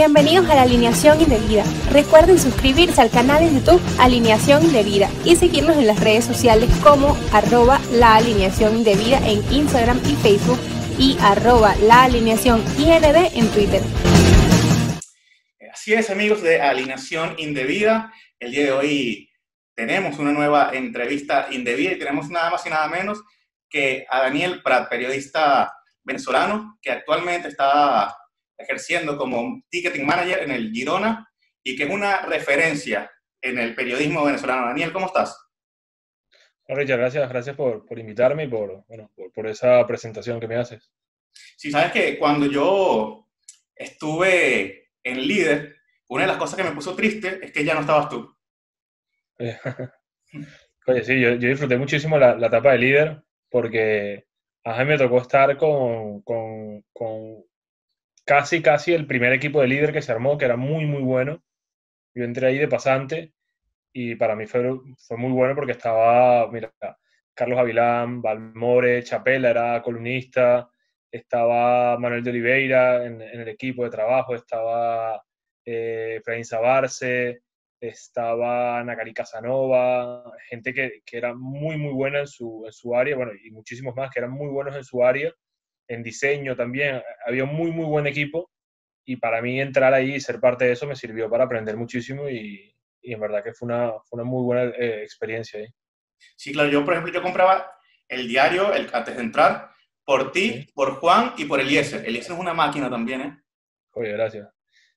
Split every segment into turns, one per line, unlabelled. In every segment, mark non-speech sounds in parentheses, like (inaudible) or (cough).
Bienvenidos a la Alineación Indebida. Recuerden suscribirse al canal de YouTube Alineación Indebida y seguirnos en las redes sociales como arroba la alineación indebida en Instagram y Facebook y arroba la alineación IND en Twitter.
Así es amigos de Alineación Indebida. El día de hoy tenemos una nueva entrevista indebida y tenemos nada más y nada menos que a Daniel Prat, periodista venezolano que actualmente está ejerciendo como ticketing manager en el Girona y que es una referencia en el periodismo venezolano. Daniel, ¿cómo estás?
Richard, gracias, gracias por, por invitarme y por, bueno, por, esa presentación que me haces.
Sí, sabes que cuando yo estuve en líder, una de las cosas que me puso triste es que ya no estabas tú. (laughs)
Oye, sí, yo, yo disfruté muchísimo la, la, etapa de líder porque a mí me tocó estar con, con, con casi, casi el primer equipo de líder que se armó, que era muy, muy bueno. Yo entré ahí de pasante y para mí fue, muy bueno porque estaba, mira, Carlos Avilán, Valmore, Chapela era columnista, estaba Manuel de Oliveira en, el equipo de trabajo, estaba eh, Fraín Sabarce, estaba Nakari Casanova, gente que, que, era muy, muy buena en su, en su área, bueno, y muchísimos más que eran muy buenos en su área en diseño también, había un muy, muy buen equipo y para mí entrar ahí y ser parte de eso me sirvió para aprender muchísimo y, y en verdad que fue una, fue una muy buena eh, experiencia ahí.
Sí, claro, yo por ejemplo, yo compraba el diario el, antes de entrar por ti, por Juan y por Eliezer. Eliezer es una máquina también, ¿eh?
Oye, gracias.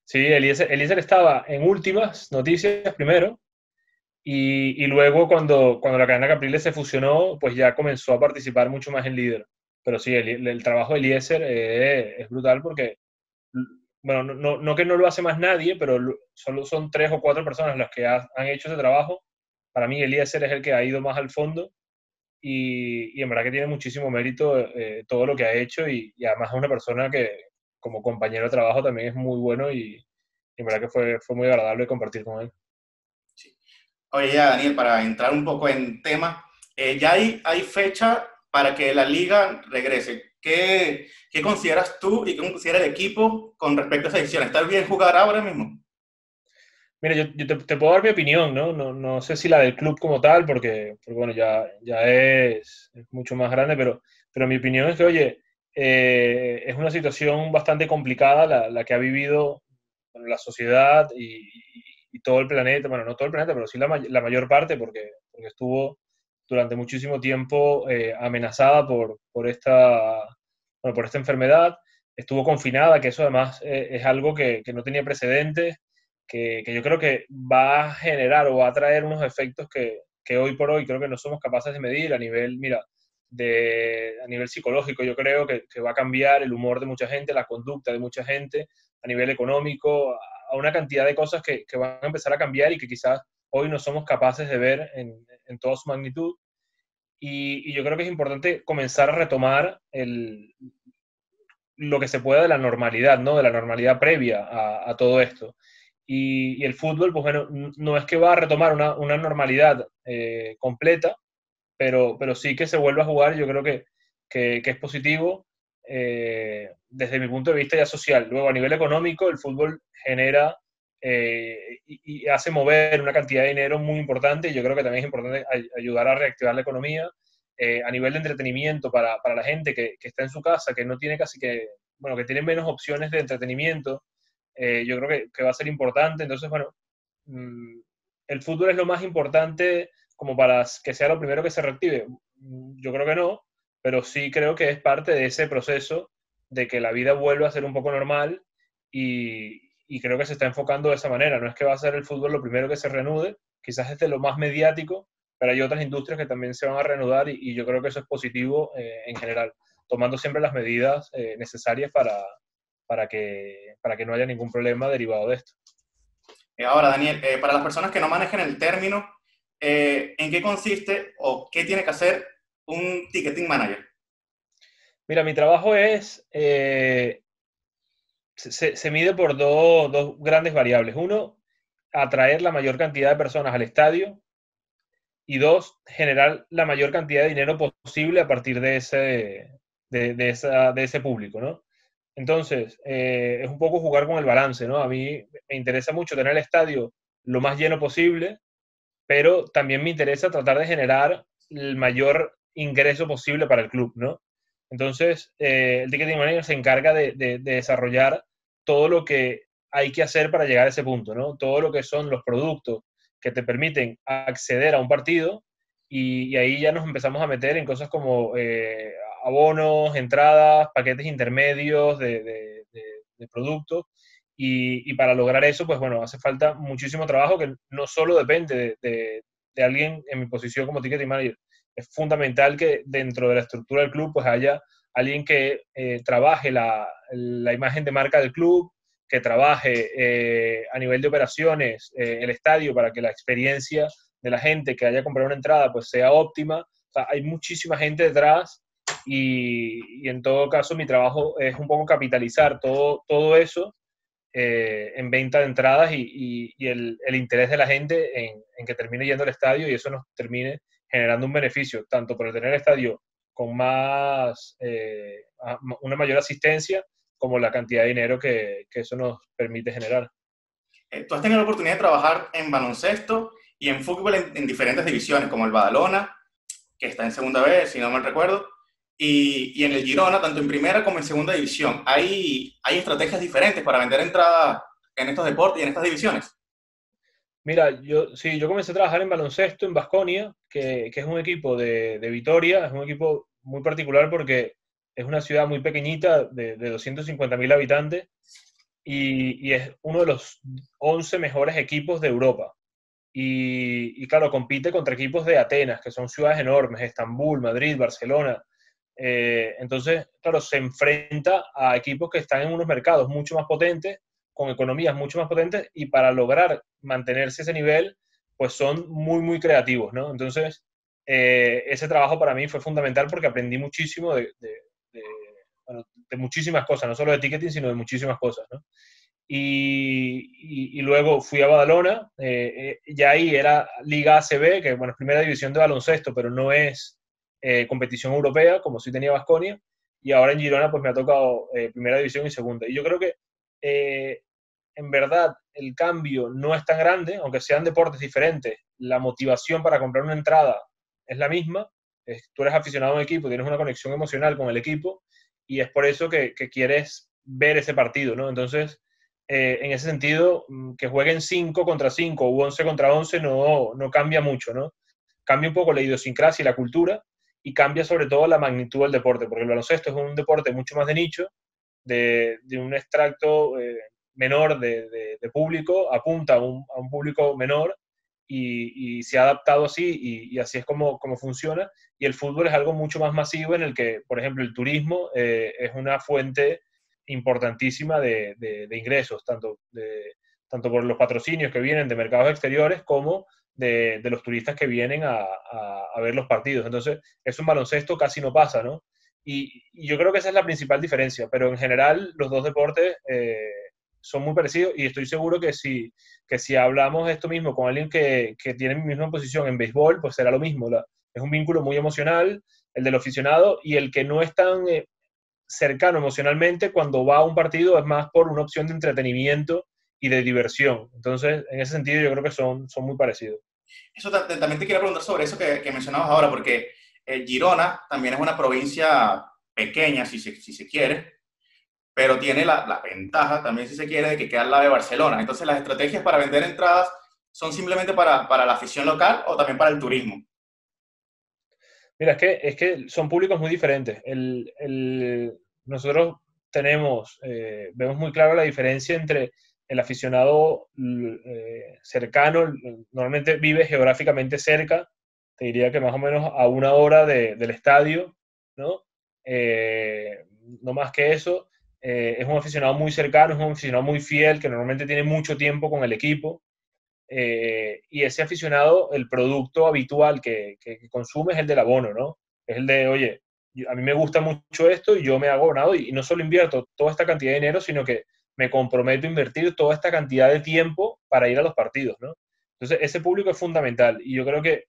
Sí, Eliezer, Eliezer estaba en últimas noticias primero y, y, luego cuando, cuando la cadena Capriles se fusionó, pues ya comenzó a participar mucho más en líder pero sí, el, trabajo de Eliezer eh, es brutal porque, bueno, no, no, que no lo hace más nadie, pero solo son tres o cuatro personas las que han hecho ese trabajo. Para mí Eliezer es el que ha ido más al fondo y, y en verdad que tiene muchísimo mérito eh, todo lo que ha hecho y, además es una persona que como compañero de trabajo también es muy bueno y, en verdad que fue, fue muy agradable compartir con él.
Sí. Oye, ya Daniel, para entrar un poco en tema, eh, ya hay, hay fecha para que la liga regrese. ¿Qué, qué consideras tú y qué considera el equipo con respecto a esa decisión? ¿Está bien jugar ahora mismo?
Mira, yo, te, puedo dar mi opinión, ¿no? ¿no? ¿no? sé si la del club como tal, porque, bueno, ya, ya es, mucho más grande, pero, pero mi opinión es que, oye, eh, es una situación bastante complicada la, la que ha vivido la sociedad y, todo el planeta, bueno, no todo el planeta, pero sí la, la mayor parte, porque, porque estuvo durante muchísimo tiempo eh, amenazada por, por, esta, bueno, por esta enfermedad, estuvo confinada, que eso además eh, es algo que, que, no tenía precedentes, que, que, yo creo que va a generar o va a traer unos efectos que, que hoy por hoy creo que no somos capaces de medir a nivel, mira, de, a nivel psicológico, yo creo que, va a cambiar el humor de mucha gente, la conducta de mucha gente, a nivel económico, a una cantidad de cosas que, que van a empezar a cambiar y que quizás hoy no somos capaces de ver en, en toda su magnitud. Y, yo creo que es importante comenzar a retomar el, lo que se pueda de la normalidad, ¿no? De la normalidad previa a, todo esto. Y, el fútbol, pues bueno, no es que va a retomar una, una normalidad eh, completa, pero, pero sí que se vuelve a jugar, yo creo que, que, que es positivo eh, desde mi punto de vista ya social. Luego, a nivel económico, el fútbol genera eh, y, y, hace mover una cantidad de dinero muy importante y yo creo que también es importante ayudar a reactivar la economía eh, a nivel de entretenimiento para, para la gente que, que, está en su casa, que no tiene casi que, bueno, que tiene menos opciones de entretenimiento, eh, yo creo que, que, va a ser importante. Entonces, bueno, mmm, el fútbol es lo más importante como para que sea lo primero que se reactive. Yo creo que no, pero sí creo que es parte de ese proceso de que la vida vuelva a ser un poco normal y, y creo que se está enfocando de esa manera. No es que va a ser el fútbol lo primero que se reanude, quizás es de lo más mediático, pero hay otras industrias que también se van a reanudar y, y yo creo que eso es positivo eh, en general, tomando siempre las medidas eh, necesarias para, para, que, para que no haya ningún problema derivado de esto.
Eh, ahora, Daniel, eh, para las personas que no manejen el término, eh, ¿en qué consiste o qué tiene que hacer un ticketing manager?
Mira, mi trabajo es eh, se, mide por dos, dos, grandes variables. Uno, atraer la mayor cantidad de personas al estadio. Y dos, generar la mayor cantidad de dinero posible a partir de ese, de esa, de ese público. ¿no? Entonces, eh, es un poco jugar con el balance, ¿no? A mí me interesa mucho tener el estadio lo más lleno posible, pero también me interesa tratar de generar el mayor ingreso posible para el club, ¿no? Entonces, eh, el ticketing manager se encarga de, de, desarrollar todo lo que hay que hacer para llegar a ese punto, ¿no? Todo lo que son los productos que te permiten acceder a un partido y, ahí ya nos empezamos a meter en cosas como eh, abonos, entradas, paquetes intermedios de, productos y, y, para lograr eso, pues bueno, hace falta muchísimo trabajo que no solo depende de, de alguien en mi posición como ticketing manager, es fundamental que dentro de la estructura del club pues haya alguien que eh, trabaje la, la, imagen de marca del club, que trabaje eh, a nivel de operaciones eh, el estadio para que la experiencia de la gente que haya comprado una entrada pues sea óptima. O sea, hay muchísima gente detrás y, y, en todo caso mi trabajo es un poco capitalizar todo, todo eso en venta de entradas y, y el, el, interés de la gente en, en que termine yendo al estadio y eso nos termine generando un beneficio, tanto por tener el estadio con más, eh, una mayor asistencia, como la cantidad de dinero que, que eso nos permite generar.
Eh, tú has tenido la oportunidad de trabajar en baloncesto y en fútbol en, en, diferentes divisiones, como el Badalona, que está en segunda vez, si no mal recuerdo, y, y, en el Girona, tanto en primera como en segunda división. ¿Hay, ¿Hay estrategias diferentes para vender entradas en estos deportes y en estas divisiones?
Mira, yo sí, yo comencé a trabajar en baloncesto en Basconia, que, que, es un equipo de, de, Vitoria, es un equipo muy particular porque es una ciudad muy pequeñita de, de 250.000 habitantes y, y, es uno de los 11 mejores equipos de Europa. Y, y, claro, compite contra equipos de Atenas, que son ciudades enormes, Estambul, Madrid, Barcelona. Eh, entonces, claro, se enfrenta a equipos que están en unos mercados mucho más potentes con economías mucho más potentes y para lograr mantenerse ese nivel, pues son muy, muy creativos, ¿no? Entonces, eh, ese trabajo para mí fue fundamental porque aprendí muchísimo de, de, de, bueno, de, muchísimas cosas, no solo de ticketing, sino de muchísimas cosas, ¿no? Y, y, y luego fui a Badalona, eh, eh, ya ahí era Liga ACB, que bueno, es primera división de baloncesto, pero no es eh, competición europea, como sí tenía Vasconia, y ahora en Girona pues me ha tocado eh, primera división y segunda. Y yo creo que eh, en verdad el cambio no es tan grande, aunque sean deportes diferentes, la motivación para comprar una entrada es la misma. Tú eres aficionado a un equipo, tienes una conexión emocional con el equipo y es por eso que, que quieres ver ese partido, ¿no? Entonces, eh, en ese sentido, mm, que jueguen 5 contra 5 u 11 contra 11 no, no cambia mucho, ¿no? Cambia un poco la idiosincrasia y la cultura y cambia sobre todo la magnitud del deporte, porque el baloncesto es un deporte mucho más de nicho, de, un extracto eh, menor de, de, de, público, apunta a un, a un público menor y, y, se ha adaptado así y, y, así es como, como funciona. Y el fútbol es algo mucho más masivo en el que, por ejemplo, el turismo eh, es una fuente importantísima de, de ingresos, tanto, tanto por los patrocinios que vienen de mercados exteriores como de, de, los turistas que vienen a, a, a, ver los partidos. Entonces, es un baloncesto casi no pasa, ¿no? Y, y, yo creo que esa es la principal diferencia, pero en general los dos deportes eh, son muy parecidos y estoy seguro que si, que si hablamos esto mismo con alguien que, que tiene mi misma posición en béisbol, pues será lo mismo. La, es un vínculo muy emocional, el del aficionado, y el que no es tan eh, cercano emocionalmente cuando va a un partido es más por una opción de entretenimiento y de diversión. Entonces, en ese sentido yo creo que son, son muy parecidos.
Eso también te quiero preguntar sobre eso que, que mencionabas ahora, porque Girona también es una provincia pequeña, si se, si se quiere, pero tiene la, la, ventaja también, si se quiere, de que queda al lado de Barcelona. Entonces, las estrategias para vender entradas son simplemente para, para la afición local o también para el turismo.
Mira, es que, es que son públicos muy diferentes. El, el, nosotros tenemos, eh, vemos muy claro la diferencia entre el aficionado eh, cercano, normalmente vive geográficamente cerca te diría que más o menos a una hora de, del estadio, ¿no? Eh, no más que eso. Eh, es un aficionado muy cercano, es un aficionado muy fiel, que normalmente tiene mucho tiempo con el equipo. Eh, y ese aficionado, el producto habitual que, que, que, consume es el del abono, ¿no? Es el de, oye, a mí me gusta mucho esto y yo me hago abonado y, y no solo invierto toda esta cantidad de dinero, sino que me comprometo a invertir toda esta cantidad de tiempo para ir a los partidos, ¿no? Entonces, ese público es fundamental y yo creo que,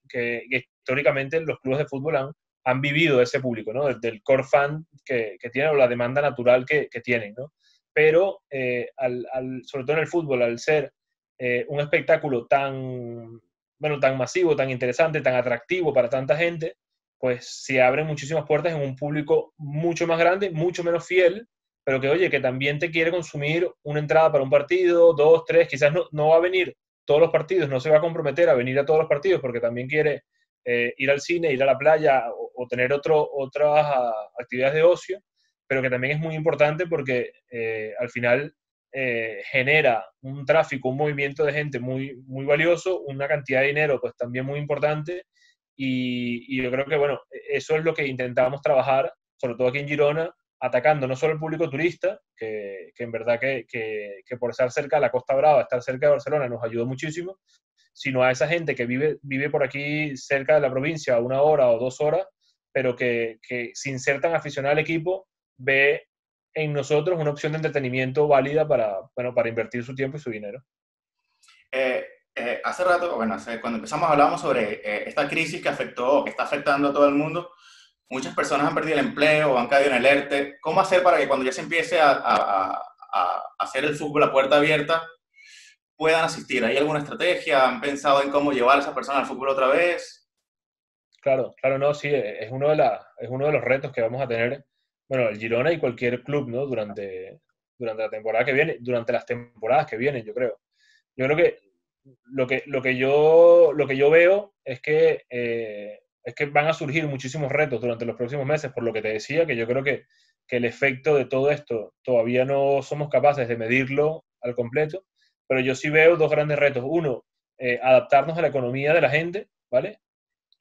históricamente los clubes de fútbol han vivido ese público, ¿no? Del, core fan que, que tienen o la demanda natural que, tienen, ¿no? Pero, eh, al, sobre todo en el fútbol, al ser eh, un espectáculo tan, bueno, tan masivo, tan interesante, tan atractivo para tanta gente, pues se abren muchísimas puertas en un público mucho más grande, mucho menos fiel, pero que, oye, que también te quiere consumir una entrada para un partido, dos, tres, quizás no va a venir todos los partidos, no se va a comprometer a venir a todos los partidos porque también quiere eh, ir al cine, ir a la playa o, tener otro, otras ah, actividades de ocio, pero que también es muy importante porque eh, al final eh, genera un tráfico, un movimiento de gente muy, muy valioso, una cantidad de dinero pues también muy importante y, yo creo que bueno, eso es lo que intentamos trabajar, sobre todo aquí en Girona, atacando no solo el público turista, que, que en verdad que, que, que, por estar cerca de la Costa Brava, estar cerca de Barcelona nos ayudó muchísimo, sino a esa gente que vive, vive por aquí cerca de la provincia, una hora o dos horas, pero que, que sin ser tan aficionado al equipo, ve en nosotros una opción de entretenimiento válida para, bueno, para invertir su tiempo y su dinero.
Eh, eh, hace rato, bueno, hace, cuando empezamos hablábamos sobre eh, esta crisis que afectó, que está afectando a todo el mundo. Muchas personas han perdido el empleo han caído en el ERTE. ¿Cómo hacer para que cuando ya se empiece a, a, a, hacer el fútbol a puerta abierta, puedan asistir? ¿Hay alguna estrategia? ¿Han pensado en cómo llevar a esa persona al fútbol otra vez?
Claro, claro, no, sí, es uno de, la, es uno de los retos que vamos a tener, bueno, el Girona y cualquier club, ¿no? Durante, durante la temporada que viene, durante las temporadas que vienen, yo creo. Yo creo que lo que, lo que, yo, lo que yo veo es que, eh, es que van a surgir muchísimos retos durante los próximos meses, por lo que te decía, que yo creo que, que el efecto de todo esto todavía no somos capaces de medirlo al completo, pero yo sí veo dos grandes retos. Uno, eh, adaptarnos a la economía de la gente, ¿vale?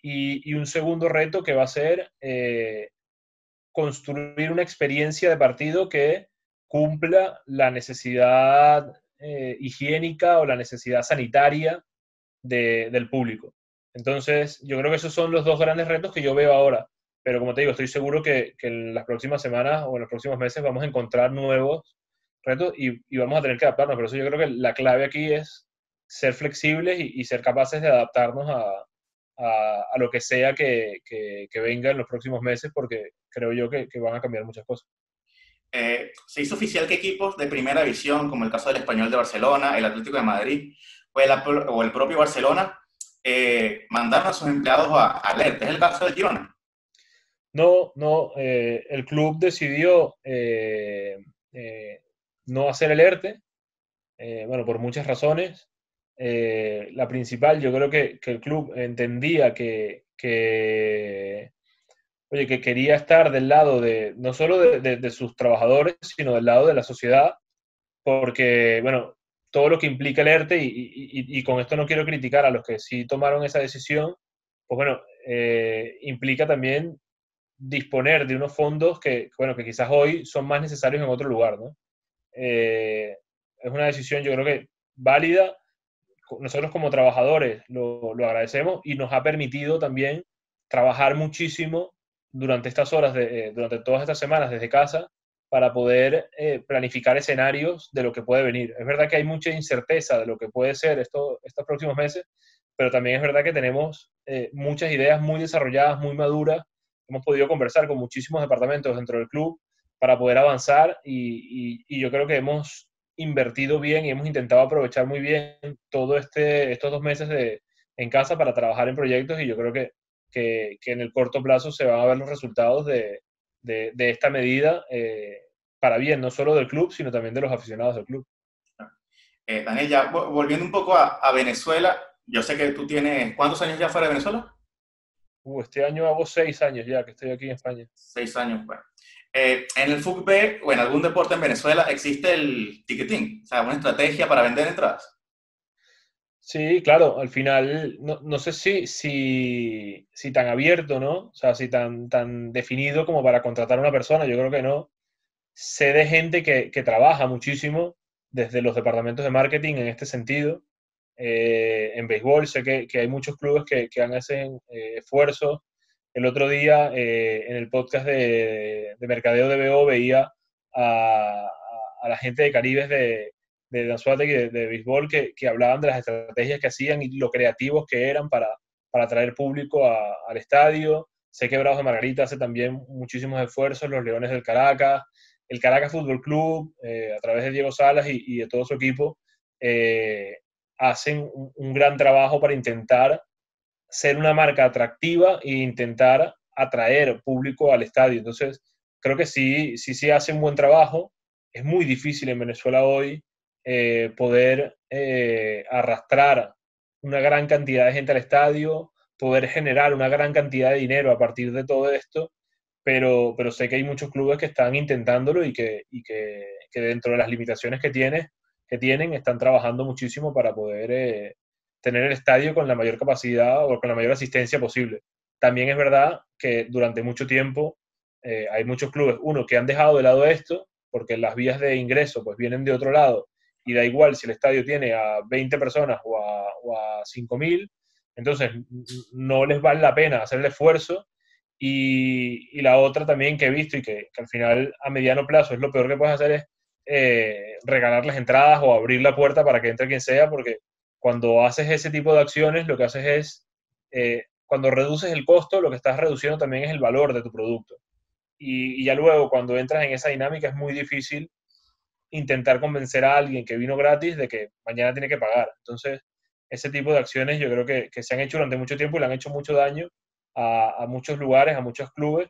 Y, y un segundo reto que va a ser eh, construir una experiencia de partido que cumpla la necesidad eh, higiénica o la necesidad sanitaria de, del público. Entonces, yo creo que esos son los dos grandes retos que yo veo ahora. Pero como te digo, estoy seguro que, que en las próximas semanas o en los próximos meses vamos a encontrar nuevos retos y, y, vamos a tener que adaptarnos. Por eso yo creo que la clave aquí es ser flexibles y, y ser capaces de adaptarnos a, a, a lo que sea que, que, que, venga en los próximos meses, porque creo yo que, que van a cambiar muchas cosas.
Eh, se hizo oficial que equipos de primera división, como el caso del Español de Barcelona, el Atlético de Madrid o el, o el propio Barcelona, eh, a sus empleados a, a. ¿Es el caso del Girona?
No, no. Eh, el club decidió eh, no hacer el ERTE, eh, bueno, por muchas razones. Eh, la principal, yo creo que, que el club entendía que, que, oye, que quería estar del lado de, no solo de, de, de, sus trabajadores, sino del lado de la sociedad, porque, bueno, todo lo que implica el ERTE, y, con esto no quiero criticar a los que sí tomaron esa decisión, pues bueno, eh, implica también disponer de unos fondos que, bueno, que quizás hoy son más necesarios en otro lugar, ¿no? Eh, es una decisión yo creo que válida. Nosotros como trabajadores lo, lo, agradecemos y nos ha permitido también trabajar muchísimo durante estas horas, de, eh, durante todas estas semanas desde casa para poder eh, planificar escenarios de lo que puede venir. Es verdad que hay mucha incerteza de lo que puede ser esto, estos próximos meses, pero también es verdad que tenemos eh, muchas ideas muy desarrolladas, muy maduras. Hemos podido conversar con muchísimos departamentos dentro del club para poder avanzar y, yo creo que hemos invertido bien y hemos intentado aprovechar muy bien todo este, estos dos meses de, en casa para trabajar en proyectos y yo creo que, que, que en el corto plazo se van a ver los resultados de, de, de esta medida eh, para bien, no solo del club, sino también de los aficionados del club.
Eh, Daniel, ya volviendo un poco a, a, Venezuela, yo sé que tú tienes, ¿cuántos años ya fuera de Venezuela?
Uh, este año hago seis años ya que estoy aquí en España.
Seis años, bueno. Eh, en el fútbol o en algún deporte en Venezuela existe el ticketing, o sea, una estrategia para vender entradas.
Sí, claro, al final no, no sé si, si, si, tan abierto, ¿no? O sea, si tan, tan definido como para contratar a una persona, yo creo que no. Sé de gente que, que trabaja muchísimo desde los departamentos de marketing en este sentido. Eh, en béisbol sé que, que, hay muchos clubes que, que hacen eh, esfuerzos el otro día eh, en el podcast de, de, Mercadeo de BO veía a, a, la gente de Caribes de, de Danzuate y de, de béisbol que, que, hablaban de las estrategias que hacían y lo creativos que eran para, para atraer público al estadio. sé que Bravos de Margarita hace también muchísimos esfuerzos, los Leones del Caracas, el Caracas Fútbol Club, eh, a través de Diego Salas y, de todo su equipo, eh, hacen un, gran trabajo para intentar ser una marca atractiva e intentar atraer público al estadio. Entonces, creo que sí, sí, sí hace un buen trabajo. Es muy difícil en Venezuela hoy eh, poder arrastrar una gran cantidad de gente al estadio, poder generar una gran cantidad de dinero a partir de todo esto pero, pero sé que hay muchos clubes que están intentándolo y que, y que, dentro de las limitaciones que, tiene, que tienen están trabajando muchísimo para poder eh, tener el estadio con la mayor capacidad o con la mayor asistencia posible. También es verdad que durante mucho tiempo eh, hay muchos clubes, uno, que han dejado de lado esto, porque las vías de ingreso pues vienen de otro lado y da igual si el estadio tiene a 20 personas o a, o a 5.000, entonces no les vale la pena hacer el esfuerzo y, la otra también que he visto y que, al final a mediano plazo es lo peor que puedes hacer es eh, regalar las entradas o abrir la puerta para que entre quien sea, porque cuando haces ese tipo de acciones lo que haces es, eh, cuando reduces el costo, lo que estás reduciendo también es el valor de tu producto. Y, y ya luego cuando entras en esa dinámica es muy difícil intentar convencer a alguien que vino gratis de que mañana tiene que pagar. Entonces, ese tipo de acciones yo creo que, que se han hecho durante mucho tiempo y le han hecho mucho daño a, muchos lugares, a muchos clubes.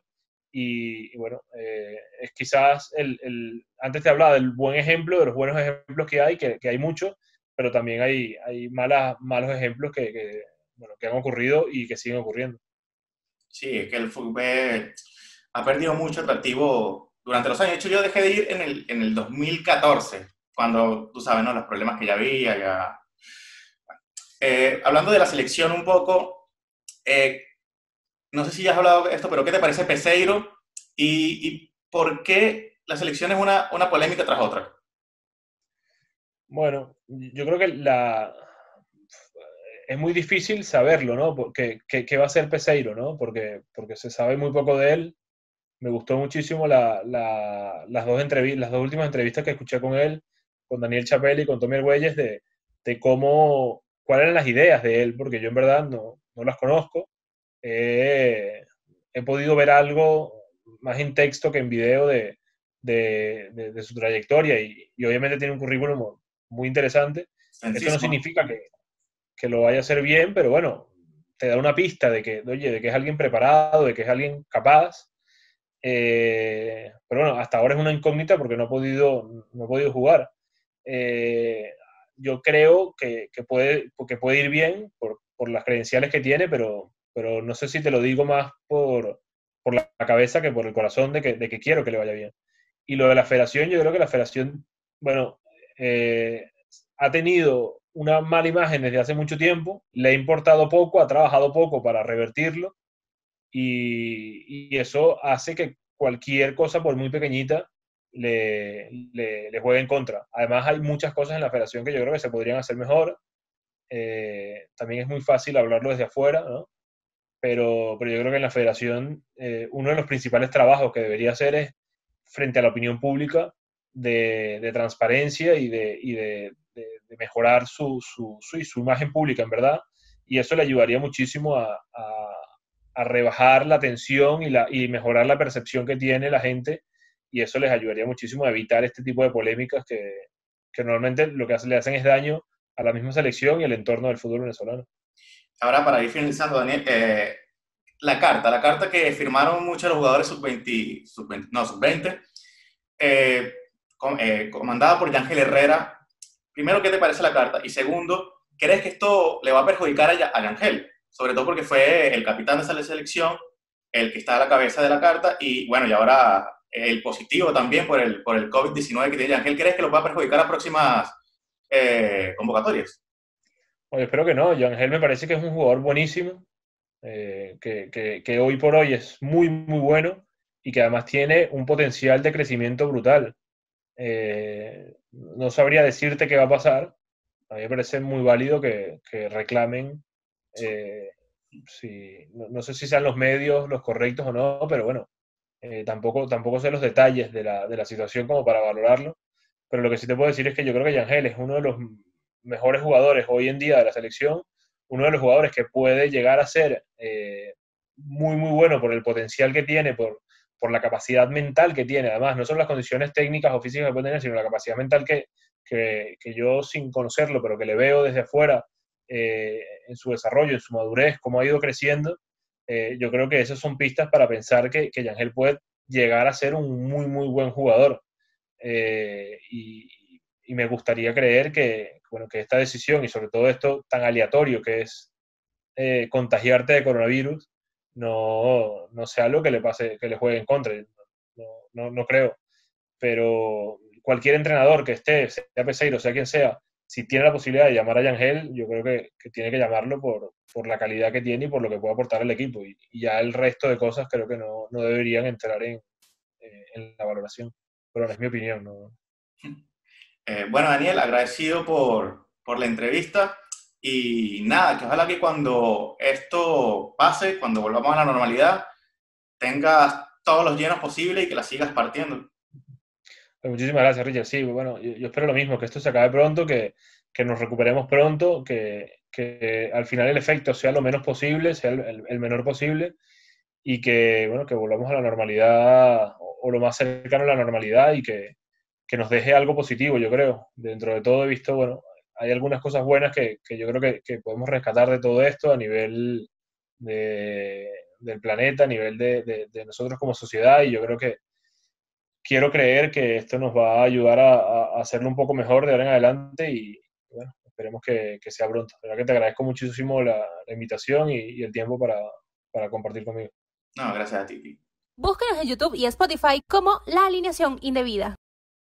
Y, bueno, eh, es quizás el, el, antes te hablaba del buen ejemplo, de los buenos ejemplos que hay, que, que hay muchos, pero también hay, hay malas, malos ejemplos que, que, bueno, que han ocurrido y que siguen ocurriendo.
Sí, es que el fútbol ha perdido mucho atractivo durante los años. De hecho, yo dejé de ir en el, en el 2014, cuando, tú sabes, ¿no? los problemas que ya había. Ya... Eh, hablando de la selección un poco, eh, no sé si ya has hablado de esto, pero ¿qué te parece Peseiro y, por qué la selección es una, una, polémica tras otra?
Bueno, yo creo que la... es muy difícil saberlo, ¿no? ¿Qué, qué, va a ser Peseiro, ¿no? Porque, porque se sabe muy poco de él. Me gustó muchísimo la, la, las, dos las dos últimas entrevistas que escuché con él, con Daniel Chapelle y con Tommy Arguelles, de, de cómo, cuáles eran las ideas de él, porque yo en verdad no, no las conozco he podido ver algo más en texto que en video de, de, su trayectoria y, obviamente tiene un currículum muy interesante. Eso no significa que, que, lo vaya a hacer bien, pero bueno, te da una pista de que, oye, de que es alguien preparado, de que es alguien capaz. Eh, pero bueno, hasta ahora es una incógnita porque no ha podido, no ha podido jugar. Eh, yo creo que, que, puede, que puede ir bien por, por las credenciales que tiene, pero, pero no sé si te lo digo más por, por la cabeza que por el corazón de que, de que, quiero que le vaya bien. Y lo de la federación, yo creo que la federación, bueno, eh, ha tenido una mala imagen desde hace mucho tiempo, le ha importado poco, ha trabajado poco para revertirlo y, y eso hace que cualquier cosa, por muy pequeñita, le, le, le, juegue en contra. Además, hay muchas cosas en la federación que yo creo que se podrían hacer mejor. Eh, también es muy fácil hablarlo desde afuera, ¿no? pero, pero yo creo que en la federación eh, uno de los principales trabajos que debería hacer es, frente a la opinión pública, de, de transparencia y, de, y de, de, mejorar su, su, su, imagen pública, en verdad. Y eso le ayudaría muchísimo a, a, a rebajar la tensión y, la, y mejorar la percepción que tiene la gente. Y eso les ayudaría muchísimo a evitar este tipo de polémicas que, que normalmente lo que le hacen es daño a la misma selección y al entorno del fútbol venezolano.
Ahora, para ir finalizando, Daniel, eh, la carta, la carta que firmaron muchos de los jugadores sub-20, sub no, sub-20, eh, eh, comandada por Yángel Herrera. Primero, ¿qué te parece la carta? Y segundo, ¿crees que esto le va a perjudicar a, a Yángel? Sobre todo porque fue el capitán de esa selección, el que está a la cabeza de la carta, y bueno, y ahora el positivo también por el, por el COVID-19 que tiene. ¿Crees que lo va a perjudicar a próximas convocatorias?
espero que no. Ángel me parece que es un jugador buenísimo, eh, que, que, hoy por hoy es muy, muy bueno y que además tiene un potencial de crecimiento brutal. Eh, no sabría decirte qué va a pasar. A mí me parece muy válido que, que reclamen, eh, si, no, sé si sean los medios los correctos o no, pero bueno, tampoco, tampoco sé los detalles de la, de la situación como para valorarlo. Pero lo que sí te puedo decir es que yo creo que Yangel es uno de los mejores jugadores hoy en día de la selección, uno de los jugadores que puede llegar a ser eh, muy, muy bueno por el potencial que tiene, por, por la capacidad mental que tiene. Además, no son las condiciones técnicas o físicas que puede tener, sino la capacidad mental que, que, que yo, sin conocerlo, pero que le veo desde afuera eh, en su desarrollo, en su madurez, cómo ha ido creciendo, eh, yo creo que esas son pistas para pensar que, que Yangel puede llegar a ser un muy, muy buen jugador. Eh, y, me gustaría creer que, bueno, que esta decisión y sobre todo esto tan aleatorio que es contagiarte de coronavirus, no, no sea algo que le pase, que le juegue en contra. No, no, no creo. Pero cualquier entrenador que esté, sea Peseiro, sea quien sea, si tiene la posibilidad de llamar a Yangel, yo creo que, tiene que llamarlo por, la calidad que tiene y por lo que puede aportar al equipo. Y, ya el resto de cosas creo que no, deberían entrar en, eh, en, la valoración. Pero no es mi opinión. (laughs)
Eh, bueno, Daniel, agradecido por, la entrevista. Y nada, que ojalá que cuando esto pase, cuando volvamos a la normalidad, tengas todos los llenos posibles y que la sigas partiendo.
Pues muchísimas gracias, Richard. Sí, bueno, yo, yo, espero lo mismo, que esto se acabe pronto, que, que nos recuperemos pronto, que, que, al final el efecto sea lo menos posible, sea el, el, menor posible y que, bueno, que volvamos a la normalidad o, o lo más cercano a la normalidad y que, que, nos deje algo positivo, yo creo. Dentro de todo he visto, bueno, hay algunas cosas buenas que, yo creo que, podemos rescatar de todo esto a nivel de, del planeta, a nivel de, de, de, nosotros como sociedad, y yo creo que quiero creer que esto nos va a ayudar a, a hacerlo un poco mejor de ahora en adelante y bueno, esperemos que, que sea pronto. La verdad que te agradezco muchísimo la, la invitación y, y, el tiempo para, para compartir conmigo.
No, gracias a ti.
Búsquenos en YouTube y Spotify como La Alineación Indebida.